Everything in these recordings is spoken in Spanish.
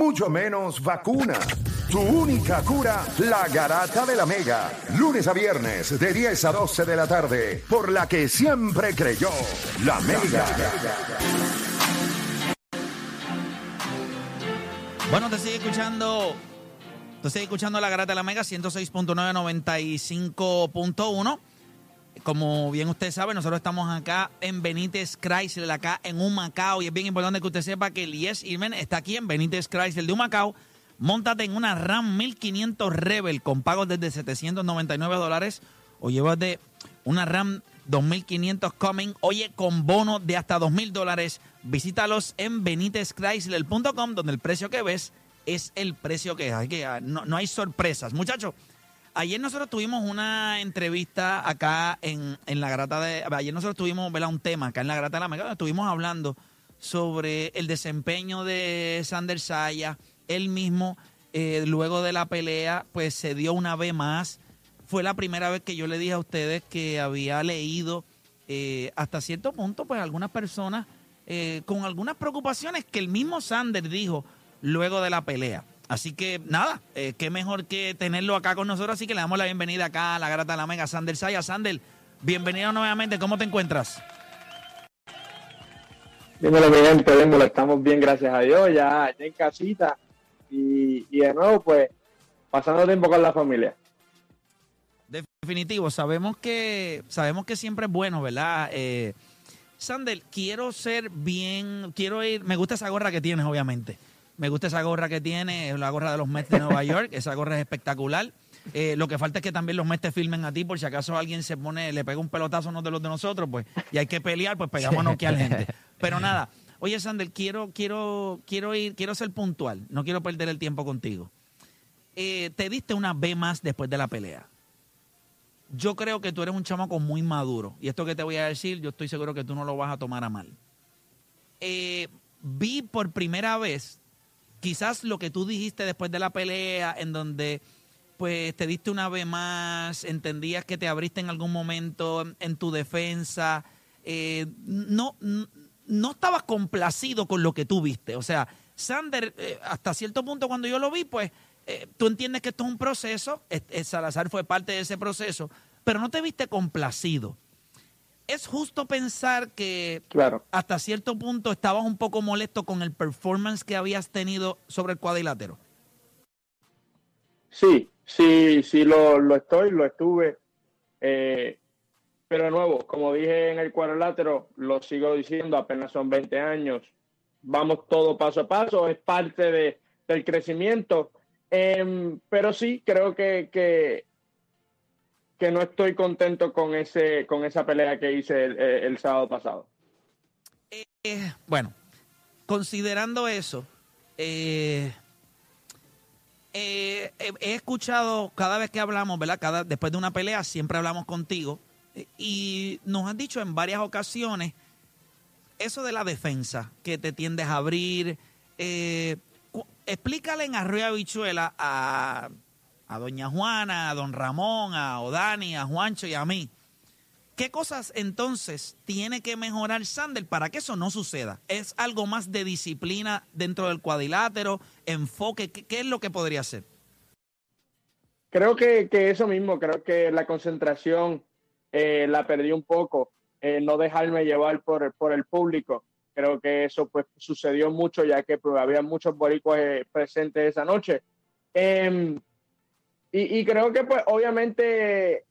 mucho menos vacuna. Tu única cura, la garata de la mega. Lunes a viernes de 10 a 12 de la tarde, por la que siempre creyó, la mega. Bueno, te sigue escuchando. Te sigue escuchando la garata de la Mega 106.995.1. Como bien usted sabe, nosotros estamos acá en Benítez Chrysler, acá en Humacao. Y es bien importante que usted sepa que el Irmen está aquí en Benítez Chrysler de Humacao. Móntate en una RAM 1500 Rebel con pagos desde 799 dólares o llévate una RAM 2500 Coming, oye, con bono de hasta 2000 dólares. Visítalos en benitezchrysler.com, donde el precio que ves es el precio que hay. Que no hay sorpresas. Muchachos, ayer nosotros tuvimos una entrevista acá en, en la grata de. Ayer nosotros tuvimos ¿verdad? un tema acá en la grata de la Mega, estuvimos hablando sobre el desempeño de Sander Saya. Él mismo, eh, luego de la pelea, pues se dio una vez más fue la primera vez que yo le dije a ustedes que había leído eh, hasta cierto punto, pues algunas personas eh, con algunas preocupaciones que el mismo Sander dijo luego de la pelea. Así que nada, eh, qué mejor que tenerlo acá con nosotros. Así que le damos la bienvenida acá a la Grata de la Mega, Sander Saya. Sander, bienvenido nuevamente. ¿Cómo te encuentras? Dímelo, mi gente, dímelo. Estamos bien, gracias a Dios, ya, ya en casita. Y, y de nuevo, pues, pasando tiempo con la familia. Definitivo, sabemos que sabemos que siempre es bueno, ¿verdad? Eh, Sandel, quiero ser bien, quiero ir, me gusta esa gorra que tienes, obviamente. Me gusta esa gorra que tienes, la gorra de los Mets de Nueva York, esa gorra es espectacular. Eh, lo que falta es que también los Mets te filmen a ti, por si acaso alguien se pone, le pega un pelotazo a uno de los de nosotros, pues, y hay que pelear, pues pegamos a la gente. Pero nada, oye Sandel, quiero, quiero, quiero ir, quiero ser puntual, no quiero perder el tiempo contigo. Eh, te diste una B más después de la pelea yo creo que tú eres un chamaco muy maduro. Y esto que te voy a decir, yo estoy seguro que tú no lo vas a tomar a mal. Eh, vi por primera vez, quizás lo que tú dijiste después de la pelea, en donde pues te diste una vez más, entendías que te abriste en algún momento en tu defensa, eh, no, no estabas complacido con lo que tú viste. O sea, Sander, eh, hasta cierto punto cuando yo lo vi, pues eh, tú entiendes que esto es un proceso, Salazar fue parte de ese proceso, pero no te viste complacido. Es justo pensar que hasta cierto punto estabas un poco molesto con el performance que habías tenido sobre el cuadrilátero. Sí, sí, sí lo, estoy, lo estuve. Eh, pero de nuevo, como dije en el cuadrilátero, lo sigo diciendo, apenas son 20 años. Vamos todo paso a paso, es parte de, del crecimiento Em, pero sí, creo que, que, no estoy contento con, ese, con esa pelea que hice el, sábado pasado. Eh, bueno, considerando eso, eh, eh, he escuchado cada vez que hablamos, ¿verdad? Cada, después de una pelea siempre hablamos contigo y nos han dicho en varias ocasiones eso de la defensa, que te tiendes a abrir. Eh, explícale en Arroyo Habichuela a, a doña Juana, a don Ramón, a Odani, a Juancho y a mí. ¿Qué cosas entonces tiene que mejorar Sander para que eso no suceda? ¿Es algo más de disciplina dentro del cuadrilátero? ¿Enfoque? ¿Qué, es lo que podría ser? Creo que, eso mismo, creo que la concentración eh, la perdí un poco, eh, no dejarme llevar por, por el público. Creo que eso pues sucedió mucho ya que pues, había muchos boricuas eh, presentes esa noche. Em, y, creo que pues obviamente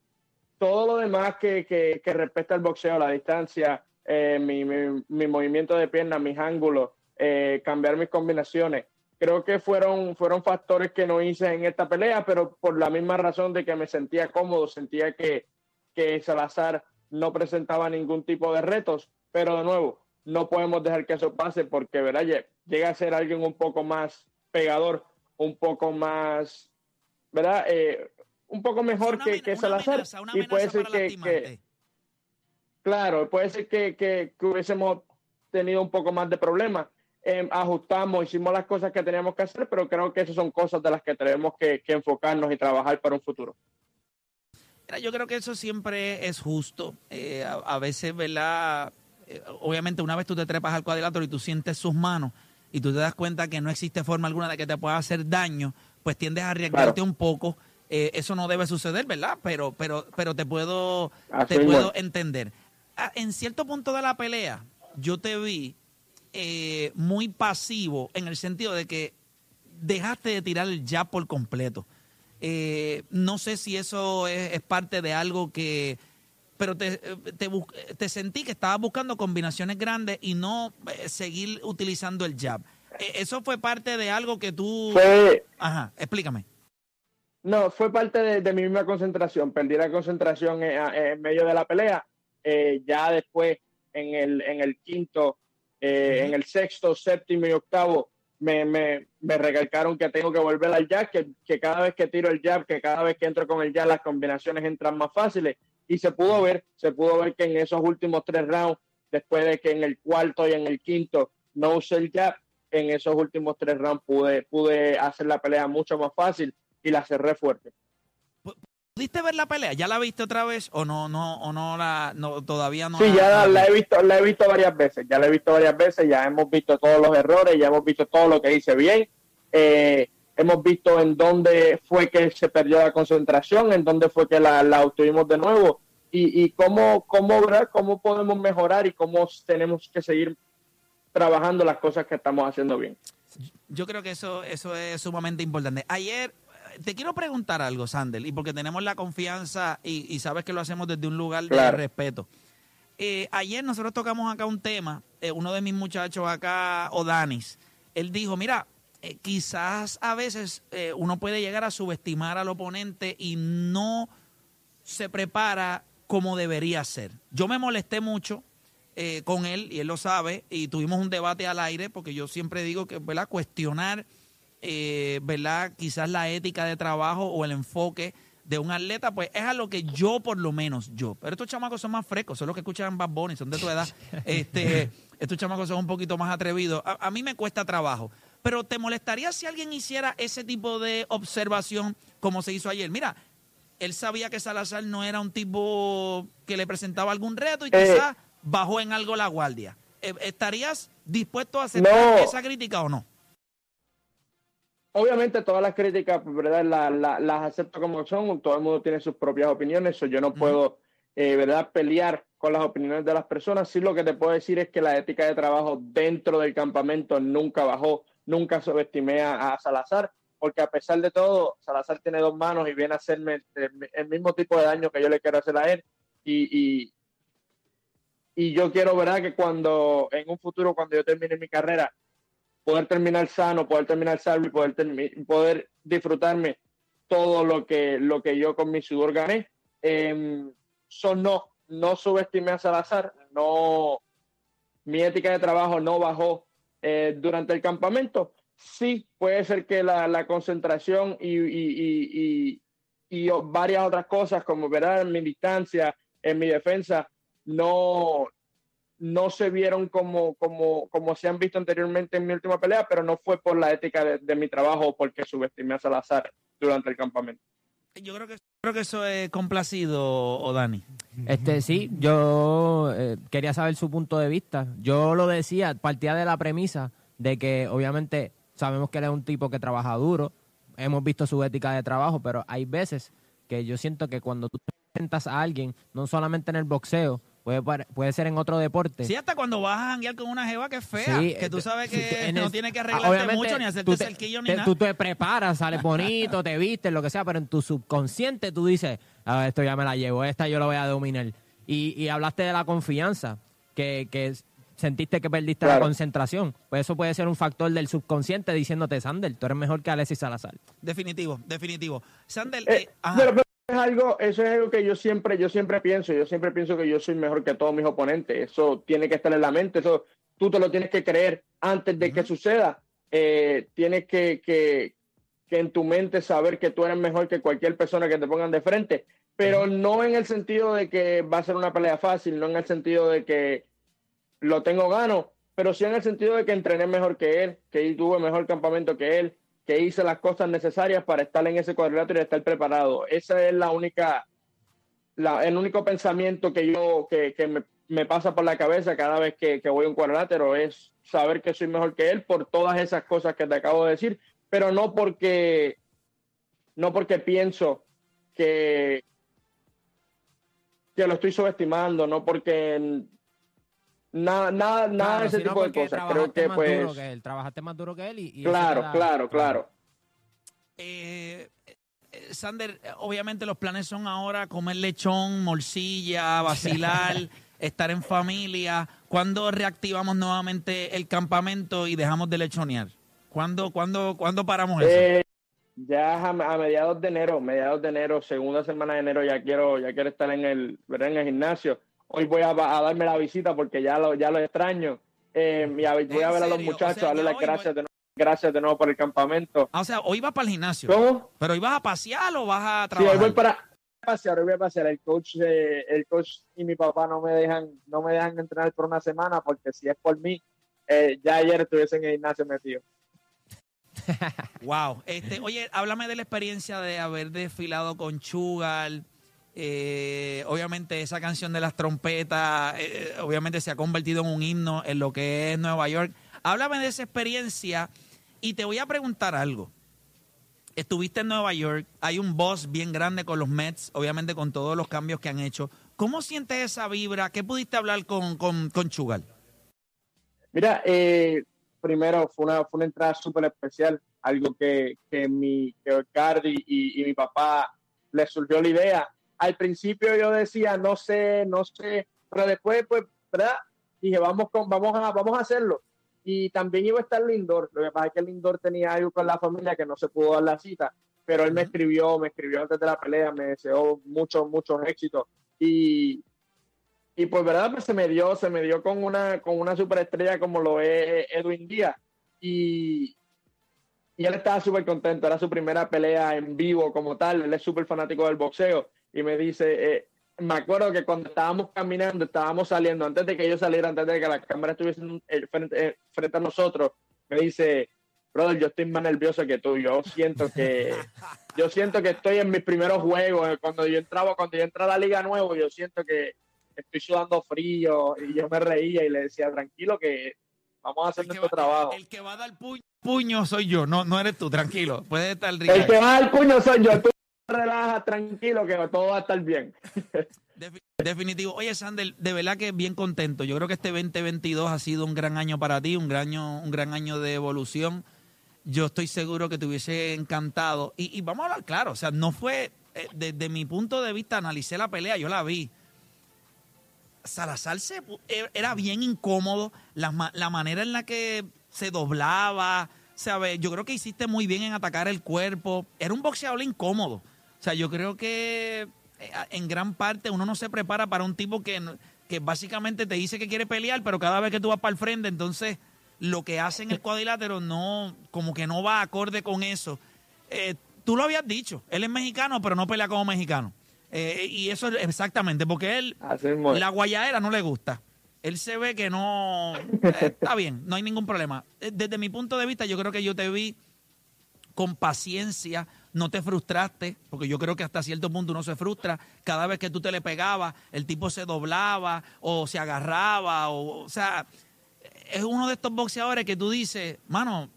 todo lo demás que, que, que respecta al boxeo, la distancia, eh, mi, mi, movimiento de piernas, mis ángulos, eh, cambiar mis combinaciones, creo que fueron, fueron factores que no hice en esta pelea, pero por la misma razón de que me sentía cómodo, sentía que, que Salazar no presentaba ningún tipo de retos, pero de nuevo, no podemos dejar que eso pase porque, ¿verdad? Llega a ser alguien un poco más pegador, un poco más, ¿verdad? Eh, un poco mejor que, que Salazar. y puede ser que, claro, puede ser que, que, hubiésemos tenido un poco más de problemas. Em, ajustamos, hicimos las cosas que teníamos que hacer, pero creo que esas son cosas de las que tenemos que, enfocarnos y trabajar para un futuro. yo creo que eso siempre es justo. Eh, a, a, veces, ¿verdad? Eh, obviamente una vez tú te trepas al cuadrilátero y tú sientes sus manos, y tú te das cuenta que no existe forma alguna de que te pueda hacer daño, pues tiendes a arriesgarte un poco. Eh, eso no debe suceder, ¿verdad? Pero, pero, pero te puedo, te puedo entender. Ah, en cierto punto de la pelea, yo te vi eh, muy pasivo en el sentido de que dejaste de tirar el jab por completo. Eh, no sé si eso es, parte de algo que... Pero te, te, te, sentí que estabas buscando combinaciones grandes y no eh, seguir utilizando el jab. ¿Eso fue parte de algo que tú... Ajá, explícame. No, fue parte de, mi misma concentración. Perdí la concentración en, medio de la pelea. Eh, ya después, en el, en el quinto, en el sexto, séptimo y octavo, me, me, me, recalcaron que tengo que volver al jab, que, que, cada vez que tiro el jab, que cada vez que entro con el jab, las combinaciones entran más fáciles. Y se pudo ver, se pudo ver que en esos últimos tres rounds, después de que en el cuarto y en el quinto no usé el jab, en esos últimos tres rounds pude, pude hacer la pelea mucho más fácil y la cerré fuerte. ¿Pudiste ver la pelea? ¿Ya la viste otra vez o no no o no la no, todavía no? Sí, ya la, he visto la he visto varias veces, ya la he visto varias veces, ya hemos visto todos los errores, ya hemos visto todo lo que hice bien. Eh, hemos visto en dónde fue que se perdió la concentración, en dónde fue que la, la obtuvimos de nuevo y, y cómo, cómo, cómo podemos mejorar y cómo tenemos que seguir trabajando las cosas que estamos haciendo bien. Yo creo que eso, eso es sumamente importante. Ayer te quiero preguntar algo, Sandel, y porque tenemos la confianza y, sabes que lo hacemos desde un lugar de respeto. Eh, ayer nosotros tocamos acá un tema, eh, uno de mis muchachos acá, Odanis, él dijo, mira, eh, quizás a veces uno puede llegar a subestimar al oponente y no se prepara como debería ser. Yo me molesté mucho con él y él lo sabe y tuvimos un debate al aire porque yo siempre digo que, ¿verdad? Cuestionar eh, ¿verdad? Quizás la ética de trabajo o el enfoque de un atleta, pues es a lo que yo, por lo menos, yo. Pero estos chamacos son más frescos, son los que escuchan Bad Bunny, son de tu edad. Este, estos chamacos son un poquito más atrevidos. A, mí me cuesta trabajo. Pero ¿te molestaría si alguien hiciera ese tipo de observación como se hizo ayer? Mira, él sabía que Salazar no era un tipo que le presentaba algún reto y eh. quizás bajó en algo la guardia. Eh, ¿Estarías dispuesto a aceptar esa crítica o no? obviamente todas las críticas, ¿verdad? las acepto como son, todo el mundo tiene sus propias opiniones, yo no puedo, eh, ¿verdad? Pelear con las opiniones de las personas. Sí lo que te puedo decir es que la ética de trabajo dentro del campamento nunca bajó, nunca subestimé a, Salazar, porque a pesar de todo, Salazar tiene dos manos y viene a hacerme el, mismo tipo de daño que yo le quiero hacer a él. Y, y, yo quiero, ¿verdad? Que cuando, en un futuro, cuando yo termine mi carrera, poder terminar sano, poder terminar salvo y poder, poder disfrutarme todo lo que, lo que yo con mi sudor gané. Eh, son no, no subestimé a Salazar, no, mi ética de trabajo no bajó eh, durante el campamento. Sí, puede ser que la, la concentración y, y, y, y, varias otras cosas, como verán en mi distancia, en mi defensa, no, no se vieron como, como, como se han visto anteriormente en mi última pelea, pero no fue por la ética de, mi trabajo o porque subestimé a Salazar durante el campamento. Yo creo que, creo que eso es complacido, Dani. Este, sí, yo eh, quería saber su punto de vista. Yo lo decía, partía de la premisa de que obviamente sabemos que él es un tipo que trabaja duro, hemos visto su ética de trabajo, pero hay veces que yo siento que cuando tú presentas a alguien, no solamente en el boxeo, Puede, puede ser en otro deporte. Sí, hasta cuando vas a janguear con una jeva que es fea, que tú sabes que no tiene que arreglarte mucho ni hacerte cerquillo ni nada. Tú te preparas, sales bonito, te vistes, lo que sea, pero en tu subconsciente tú dices, ah, esto ya me la llevo, esta yo lo voy a dominar. Y, y hablaste de la confianza, que, que sentiste que perdiste la concentración. Pues eso puede ser un factor del subconsciente diciéndote, Sander, tú eres mejor que Alexis Salazar. Definitivo, definitivo. Sander, eh, eh es algo, eso es algo que yo siempre, yo siempre pienso, yo siempre pienso que yo soy mejor que todos mis oponentes. Eso tiene que estar en la mente, eso tú te lo tienes que creer antes de que suceda. Eh, tienes que, que, que, en tu mente saber que tú eres mejor que cualquier persona que te pongan de frente, pero no en el sentido de que va a ser una pelea fácil, no en el sentido de que lo tengo gano, pero sí en el sentido de que entrené mejor que él, que tuve mejor campamento que él, que hice las cosas necesarias para estar en ese cuadrilátero y estar preparado. Esa es la única, la, el único pensamiento que yo, que, que me, me, pasa por la cabeza cada vez que, que voy a un cuadrilátero es saber que soy mejor que él por todas esas cosas que te acabo de decir, pero no porque, no porque pienso que, que lo estoy subestimando, no porque nada, nada, nada de ese tipo de cosas. Creo que pues. que él, trabajaste más duro que él y. claro, claro, claro, eh, eh, Sander, obviamente los planes son ahora comer lechón, morcilla, vacilar, estar en familia. ¿Cuándo reactivamos nuevamente el campamento y dejamos de lechonear? ¿Cuándo, cuándo, ¿cuándo paramos eso? Eh, ya a, mediados de enero, mediados de enero, segunda semana de enero, ya quiero, ya quiero estar en el, en el gimnasio. Hoy voy a, darme la visita porque ya lo, ya lo extraño. Eh, voy a ver a los muchachos, darle las gracias de nuevo gracias de nuevo por el campamento. Ah, o sea, hoy vas para el gimnasio. ¿Cómo? ¿Pero hoy vas a pasear o vas a trabajar? Sí, hoy voy para pasear, hoy voy a pasear. El coach, eh, el coach y mi papá no me dejan, no me dejan entrenar por una semana porque si es por mí, eh, ya ayer estuviese en el gimnasio metido. wow. Este, oye, háblame de la experiencia de haber desfilado con Chugal. Eh, obviamente esa canción de las trompetas, eh, obviamente se ha convertido en un himno en lo que es Nueva York. Háblame de esa experiencia y te voy a preguntar algo. Estuviste en Nueva York, hay un boss bien grande con los Mets, obviamente con todos los cambios que han hecho. ¿Cómo sientes esa vibra? ¿Qué pudiste hablar con, con, con Chugal? Mira, eh, primero fue una, fue una entrada súper especial, algo que, que, mi, que Cardi y, y, mi papá les surgió la idea. Al principio yo decía, no sé, no sé, pero después, pues, ¿verdad? Dije, vamos, con, vamos, a, vamos a hacerlo y también iba a estar Lindor. Lo que pasa es que Lindor tenía algo con la familia que no se pudo dar la cita, pero él me escribió, me escribió antes de la pelea, me deseó muchos, muchos éxitos. Y, y pues, verdad, pues se me dio, se me dio con una, con una superestrella como lo es Edwin Díaz. Y, y él estaba súper contento, era su primera pelea en vivo como tal, él es súper fanático del boxeo. Y me dice, eh, me acuerdo que cuando estábamos caminando, estábamos saliendo, antes de que yo saliera, antes de que la cámara estuviese frente, eh, frente a nosotros, me dice, brother, yo estoy más nervioso que tú. Yo siento que, yo siento que estoy en mis primeros juegos. Cuando yo entraba, cuando yo entré a la liga nuevo, yo siento que estoy sudando frío y yo me reía y le decía, tranquilo que vamos a hacer nuestro trabajo. El que va a dar puño, soy yo, no, no eres tú, tranquilo. Puedes estar El que va a dar puño soy yo, tú relaja, tranquilo, que todo va a estar bien. Definitivo. Oye, Sander, de verdad que bien contento. Yo creo que este 2022 ha sido un gran año para ti, un gran año, un gran año de evolución. Yo estoy seguro que te hubiese encantado. Y, vamos a hablar claro, o sea, no fue, eh, desde mi punto de vista, analicé la pelea, yo la vi. Salazar se, e, era bien incómodo, la, la manera en la que se doblaba, ¿sabes? Yo creo que hiciste muy bien en atacar el cuerpo. Era un boxeador incómodo. O sea, yo creo que eh, en gran parte uno no se prepara para un tipo que, que básicamente te dice que quiere pelear, pero cada vez que tú vas para el frente, entonces lo que hace en el cuadrilátero no, como que no va acorde con eso. Eh, tú lo habías dicho, él es mexicano, pero no pelea como mexicano. Eh, y eso es exactamente, porque él, la guayadera no le gusta. Él se ve que no. está bien, no hay ningún problema. Desde mi punto de vista, yo creo que yo te vi con paciencia, no te frustraste, porque yo creo que hasta cierto punto uno se frustra. Cada vez que tú te le pegabas, el tipo se doblaba o se agarraba, o, o sea, es uno de estos boxeadores que tú dices, mano,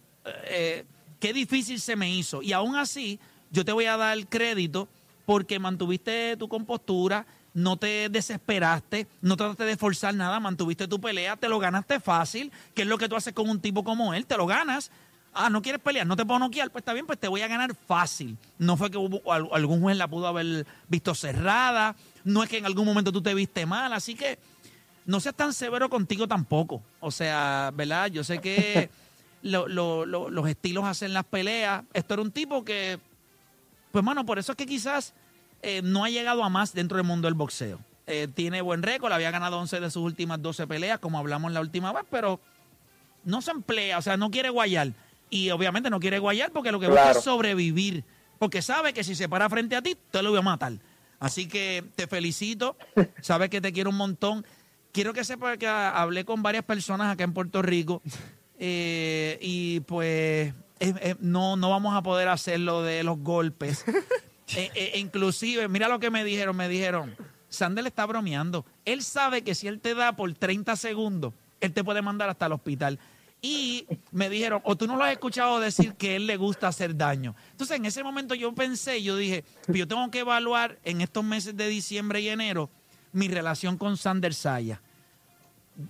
eh, qué difícil se me hizo. Y aún así, yo te voy a dar crédito porque mantuviste tu compostura, no te desesperaste, no trataste de forzar nada, mantuviste tu pelea, te lo ganaste fácil, que es lo que tú haces con un tipo como él, te lo ganas Ah, no quieres pelear, no te puedo noquear, pues está bien, pues te voy a ganar fácil. No fue que hubo, algún juez la pudo haber visto cerrada, no es que en algún momento tú te viste mal, así que no seas tan severo contigo tampoco. O sea, ¿verdad? Yo sé que los estilos hacen las peleas. Esto era un tipo que, pues mano, por eso es que quizás eh, no ha llegado a más dentro del mundo del boxeo. Eh, tiene buen récord, había ganado 11 de sus últimas 12 peleas, como hablamos la última vez, pero no se emplea, o sea, no quiere guayar. Y obviamente no quiere guayar porque lo que busca es sobrevivir. Porque sabe que si se para frente a ti, te lo voy a matar. Así que te felicito. Sabes que te quiero un montón. Quiero que sepas que hablé con varias personas acá en Puerto Rico. Eh, y pues no, no vamos a poder hacer lo de los golpes. Eh, eh, inclusive, mira lo que me dijeron. Me dijeron, Sandel está bromeando. Él sabe que si él te da por 30 segundos, él te puede mandar hasta el hospital. Y me dijeron, o tú no lo has escuchado decir que él le gusta hacer daño. Entonces, en ese momento yo pensé, yo dije, "Pues yo tengo que evaluar en estos meses de diciembre y enero mi relación con Sander Saya.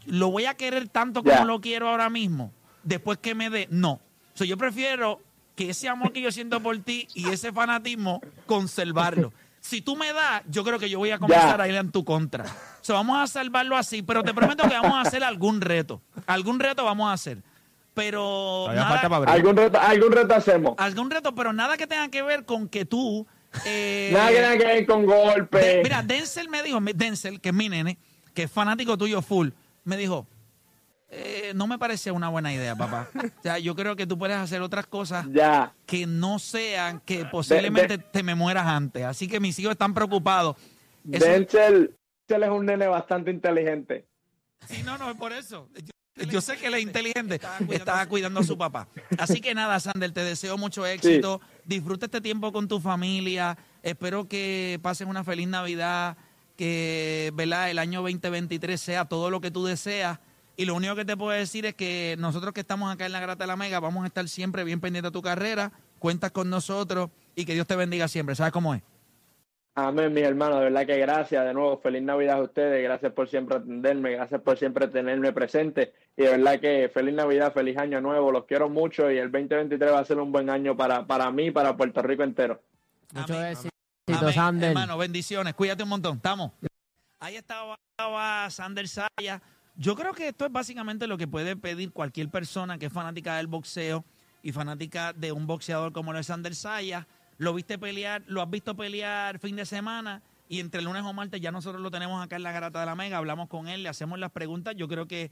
¿Lo voy a querer tanto como lo quiero ahora mismo? Después que me dé, no. O sea, yo prefiero que ese amor que yo siento por ti y ese fanatismo, conservarlo. Si tú me das, yo creo que yo voy a comenzar Ya. a ir en tu contra. O sea, vamos a salvarlo así, pero te prometo que vamos a hacer algún reto. Algún reto vamos a hacer. Pero Todavía nada- falta para abrir. Algún reto, algún reto hacemos. algún reto, pero nada que tenga que ver con que tú... eh, Nada que tenga que ver con de- golpes. mira, Denzel me dijo, Denzel, que es mi nene, que es fanático tuyo full, me dijo, eh, no me parece una buena idea, papá. O sea, yo creo que tú puedes hacer otras cosas Ya. que no sean que posiblemente te me mueras antes. Así que mis hijos están preocupados. Denzel, Denzel es un nene bastante inteligente. Sí, no, no, es por eso. Yo, yo sé que él es inteligente. Estaba cuidando a su papá. Así que nada, Sander, te deseo mucho éxito. Disfruta este tiempo con tu familia. Espero que pases una feliz Navidad. Que ¿verdad? el año 2023 sea todo lo que tú deseas. Y lo único que te puedo decir es que nosotros que estamos acá en la Grata de la Mega vamos a estar siempre bien pendientes de tu carrera. Cuentas con nosotros y que Dios te bendiga siempre. ¿Sabes cómo es? Amén, mis hermanos, de verdad que gracias de nuevo, feliz Navidad a ustedes, gracias por siempre atenderme, gracias por siempre tenerme presente y de verdad que feliz Navidad, feliz año nuevo, los quiero mucho y el 2023 va a ser un buen año para, para mí y para Puerto Rico entero. Mucho Amén. éxito, Amén, Sander. Hermano, bendiciones. Cuídate un montón. Estamos. Ahí estaba, estaba Sander Saya. Yo creo que esto es básicamente lo que puede pedir cualquier persona que es fanática del boxeo y fanática de un boxeador como lo es Sander Saya. Lo viste pelear, lo has visto pelear fin de semana y entre lunes o martes ya nosotros lo tenemos acá en la Garata de la Mega. Hablamos con él, le hacemos las preguntas. Yo creo que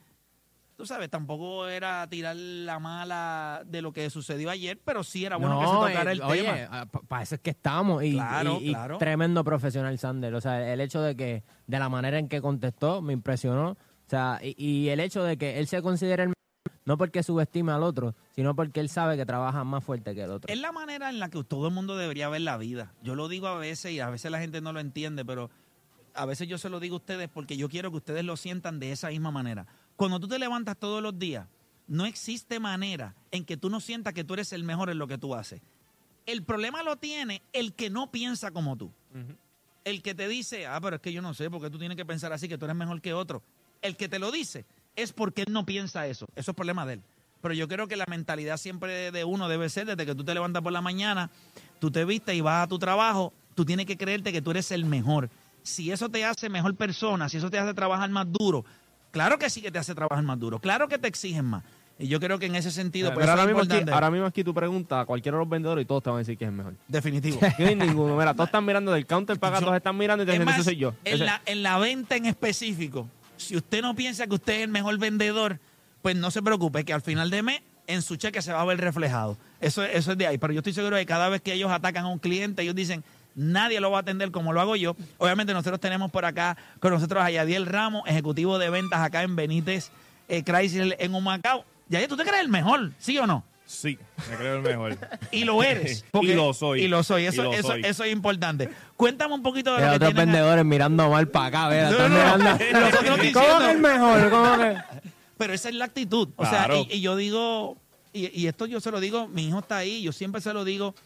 tú sabes, tampoco era tirar la mala de lo que sucedió ayer, pero sí era bueno que se tocara eh, el oye, tema. para eso es que estamos. Y, Claro, y- y claro. tremendo profesional Sander. O sea, el hecho de que, de la manera en que contestó, me impresionó. O sea, y, y el hecho de que él se considere el no porque subestime al otro, sino porque él sabe que trabaja más fuerte que el otro. Es la manera en la que todo el mundo debería ver la vida. Yo lo digo a veces y a veces la gente no lo entiende, pero a veces yo se lo digo a ustedes porque yo quiero que ustedes lo sientan de esa misma manera. Cuando tú te levantas todos los días, no existe manera en que tú no sientas que tú eres el mejor en lo que tú haces. El problema lo tiene el que no piensa como tú. El que te dice, ah, pero es que yo no sé, porque tú tienes que pensar así, que tú eres mejor que otro. El que te lo dice es porque él no piensa eso. Eso es problema de él. Pero yo creo que la mentalidad siempre de uno debe ser desde que tú te levantas por la mañana, tú te vistes y vas a tu trabajo, tú tienes que creerte que tú eres el mejor. Si eso te hace mejor persona, si eso te hace trabajar más duro, claro que sí que te hace trabajar más duro, claro que te exigen más. Y yo creo que en ese sentido, Pero eso ahora es mismo, aquí, ahora mismo aquí tú preguntas a cualquiera de los vendedores y todos te van a decir que es el mejor. Definitivo. No hay ninguno. Mira, todos están mirando del counter para acá, todos están mirando y te dicen, soy yo. En la, en la venta en específico, si usted no piensa que usted es el mejor vendedor, pues no se preocupe, que al final de mes en su cheque se va a ver reflejado. Eso, es- eso es de ahí. Pero yo estoy seguro de que cada vez que ellos atacan a un cliente, ellos dicen, nadie lo va a atender como lo hago yo. Obviamente nosotros tenemos por acá con nosotros a Yadiel Ramos, ejecutivo de ventas acá en Benítez eh, Chrysler en Humacao. Yadiel, ¿tú te crees el mejor? ¿Sí o no? Sí, me creo el mejor. Y lo eres. Y lo soy. Y lo soy. Eso, Y lo eso, soy. eso es importante. Cuéntame un poquito de lo que otros a- vendedores mirando mal para acá, ¿verdad? No, no, no. mirando- Nosotros ¿Cómo que el mejor? ¿Cómo que? Pero esa es la actitud. O Claro. sea, y, y yo digo, y, y esto yo se lo digo, mi hijo está ahí, yo siempre se lo digo,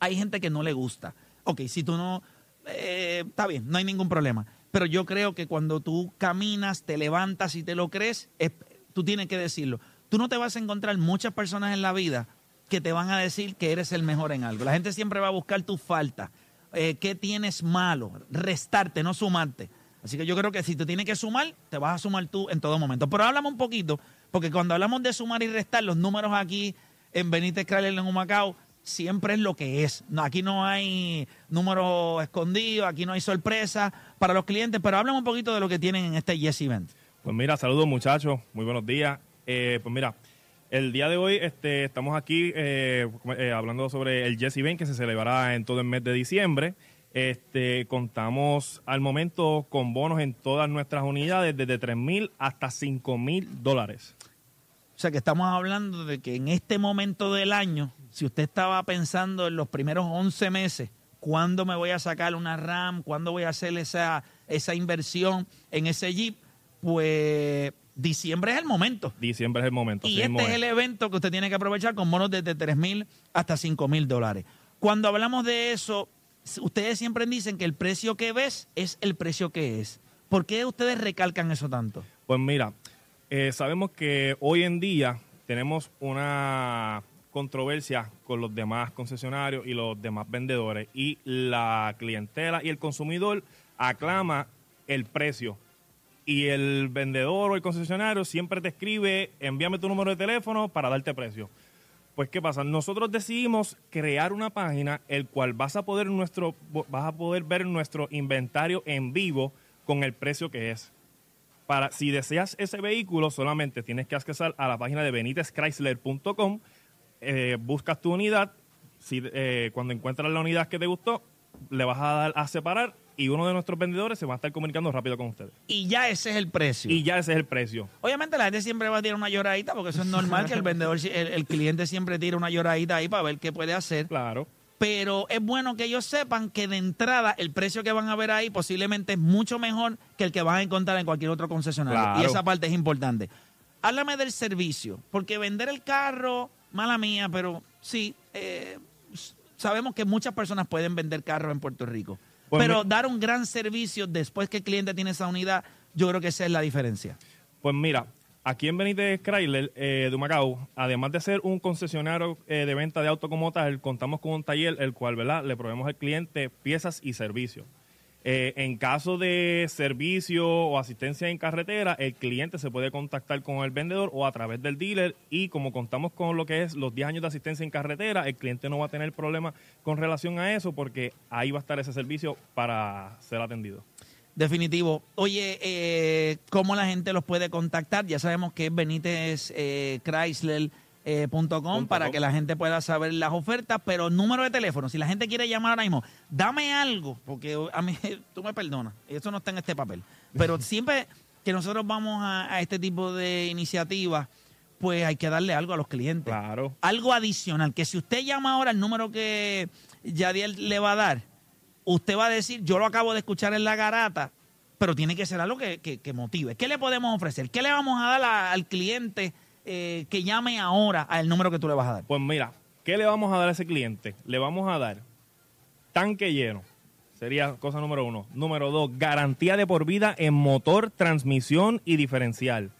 hay gente que no le gusta. Ok, si tú no, eh, está bien, no hay ningún problema. Pero yo creo que cuando tú caminas, te levantas y te lo crees, es- tú tienes que decirlo. Tú no te vas a encontrar muchas personas en la vida que te van a decir que eres el mejor en algo. La gente siempre va a buscar tus faltas. Eh, ¿Qué tienes malo? Restarte, no sumarte. Así que yo creo que si te tienes que sumar, te vas a sumar tú en todo momento. Pero háblame un poquito, porque cuando hablamos de sumar y restar, los números aquí en Benítez Chrysler en Humacao siempre es lo que es. No, aquí no hay números escondidos, aquí no hay sorpresa para los clientes, pero háblame un poquito de lo que tienen en este Yes Event. Pues mira, saludos muchachos, muy buenos días. Eh, pues mira, el día de hoy este, estamos aquí eh, eh, hablando sobre el Jesse Event que se celebrará en todo el mes de diciembre. Este, contamos al momento con bonos en todas nuestras unidades desde 3 mil hasta 5 mil dólares. O sea que estamos hablando de que en este momento del año, si usted estaba pensando en los primeros 11 meses, ¿cuándo me voy a sacar una RAM? ¿Cuándo voy a hacer esa, esa inversión en ese Jeep? Pues Diciembre es el momento. Diciembre es el momento. Y este es el evento que usted tiene que aprovechar con bonos desde 3 mil hasta 5 mil dólares. Cuando hablamos de eso, ustedes siempre dicen que el precio que ves es el precio que es. ¿Por qué ustedes recalcan eso tanto? Pues mira, eh, sabemos que hoy en día tenemos una controversia con los demás concesionarios y los demás vendedores y la clientela y el consumidor aclama el precio y el vendedor o el concesionario siempre te escribe envíame tu número de teléfono para darte precio. Pues qué pasa, nosotros decidimos crear una página el cual vas a poder nuestro vas a poder ver nuestro inventario en vivo con el precio que es. Para si deseas ese vehículo solamente tienes que acceder a la página de benitezchrysler.com eh, buscas tu unidad, si, eh, cuando encuentras la unidad que te gustó, le vas a dar a separar y uno de nuestros vendedores se va a estar comunicando rápido con ustedes. Y ya ese es el precio. Y ya ese es el precio. Obviamente la gente siempre va a tirar una lloradita porque eso es normal que el vendedor, el, el cliente siempre tire una lloradita ahí para ver qué puede hacer. Claro. Pero es bueno que ellos sepan que de entrada el precio que van a ver ahí posiblemente es mucho mejor que el que van a encontrar en cualquier otro concesionario. Claro. Y esa parte es importante. Háblame del servicio, porque vender el carro, mala mía, pero sí, eh, sabemos que muchas personas pueden vender carros en Puerto Rico. Pues pero dar un gran servicio después que el cliente tiene esa unidad, yo creo que esa es la diferencia. Pues mira, aquí en Benítez Chrysler eh, de Humacao, además de ser un concesionario eh, de venta de auto como tal, contamos con un taller el cual ¿verdad? le proveemos al cliente piezas y servicios. Eh, en caso de servicio o asistencia en carretera, el cliente se puede contactar con el vendedor o a través del dealer y como contamos con lo que es los 10 años de asistencia en carretera, el cliente no va a tener problema con relación a eso porque ahí va a estar ese servicio para ser atendido. Definitivo. Oye, eh, ¿cómo la gente los puede contactar? Ya sabemos que es Benítez eh, Chrysler. Eh, punto com, Punto para com. que la gente pueda saber las ofertas, pero número de teléfono, si la gente quiere llamar ahora mismo, dame algo, porque a mí, tú me perdonas, eso no está en este papel, pero siempre que nosotros vamos a, a este tipo de iniciativas, pues hay que darle algo a los clientes. Claro. Algo adicional, que si usted llama ahora el número que Yadiel le va a dar, usted va a decir, yo lo acabo de escuchar en la garata, pero tiene que ser algo que, que- que motive. ¿Qué le podemos ofrecer? ¿Qué le vamos a dar a- al cliente eh, que llame ahora al número que tú le vas a dar? Pues mira, ¿qué le vamos a dar a ese cliente? Le vamos a dar tanque lleno. Sería cosa número uno. Número dos, garantía de por vida en motor, transmisión y diferencial.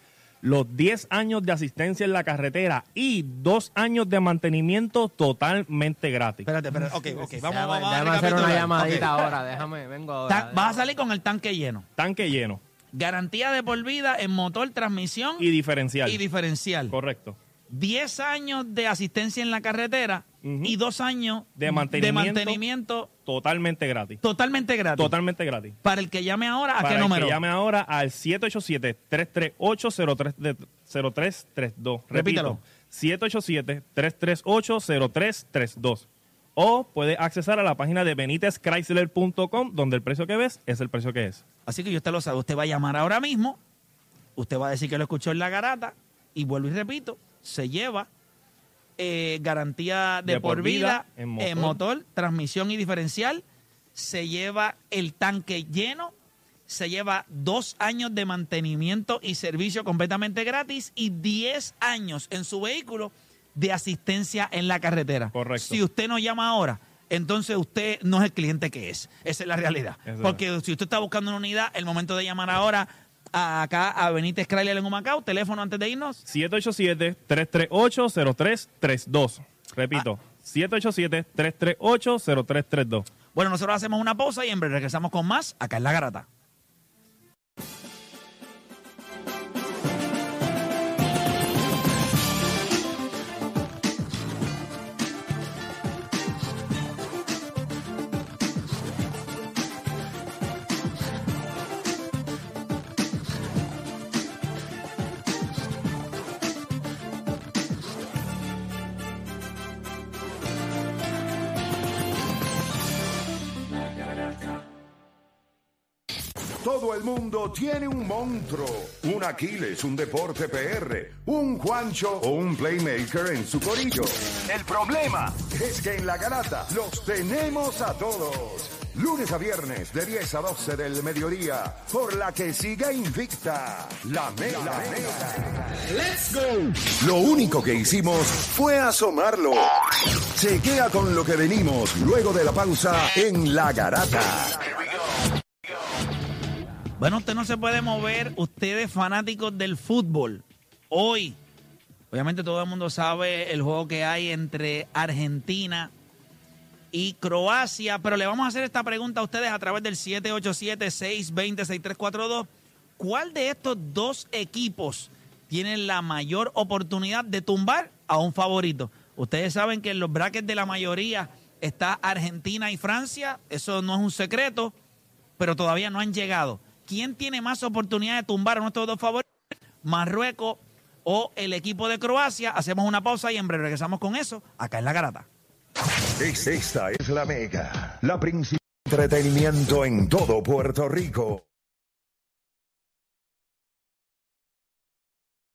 Los 10 años de asistencia en la carretera y dos años de mantenimiento totalmente gratis. Espérate, espérate. Ok, ok. Vamos, Déjame, vamos a déjame hacer una llamadita ahora, déjame, vengo ahora. Vas a salir con el tanque lleno. Tanque lleno Garantía de por vida en motor, transmisión y diferencial. y diferencial. Correcto. 10 años de asistencia en la carretera y dos años De mantenimiento. mantenimiento Totalmente gratis. totalmente gratis. Totalmente gratis. Para el que llame ahora, ¿a Para qué el número? que llame ahora al 787-338-0332. Repítelo. Repito, 787-338-0332. O puede accesar a la página de benitezchrysler.com, donde el precio que ves es el precio que es. Así que usted lo sabe. Usted va a llamar ahora mismo, usted va a decir que lo escuchó en la garata, y vuelvo y repito, se lleva eh, garantía de, por vida, en, motor. motor. transmisión y diferencial, se lleva el tanque lleno, se lleva dos años de mantenimiento y servicio completamente gratis y 10 años en su vehículo de asistencia en la carretera. Correcto. Si usted no llama ahora, entonces usted no es el cliente que es. Esa es la realidad. Eso Porque si usted está buscando una unidad, el momento de llamar ahora a- acá a Benítez Chrysler en Humacao, teléfono antes de irnos. 787-338-0332. Repito, 787-338-0332. Bueno, nosotros hacemos una pausa y en breve regresamos con más acá en La Garata. Todo el mundo tiene un monstruo, un Aquiles, un Deporte PR, un Juancho o un Playmaker en su corillo. El problema es que en la garata los tenemos a todos. Lunes a viernes de 10 a 12 del mediodía, por la que siga invicta la Mega. ¡Let's go! Lo único que hicimos fue asomarlo. Chequea con lo que venimos luego de la pausa en la garata. Bueno, usted no se puede mover, ustedes fanáticos del fútbol. Hoy, obviamente todo el mundo sabe el juego que hay entre Argentina y Croacia, pero le vamos a hacer esta pregunta a ustedes a través del 787-620-6342. ¿Cuál de estos dos equipos tiene la mayor oportunidad de tumbar a un favorito? Ustedes saben que en los brackets de la mayoría está Argentina y Francia, eso no es un secreto, pero todavía no han llegado. ¿Quién tiene más oportunidad de tumbar a nuestros dos favoritos? Marruecos o el equipo de Croacia. Hacemos una pausa y en breve regresamos con eso acá en la garata. Esta es la Mega, la principal entretenimiento en todo Puerto Rico.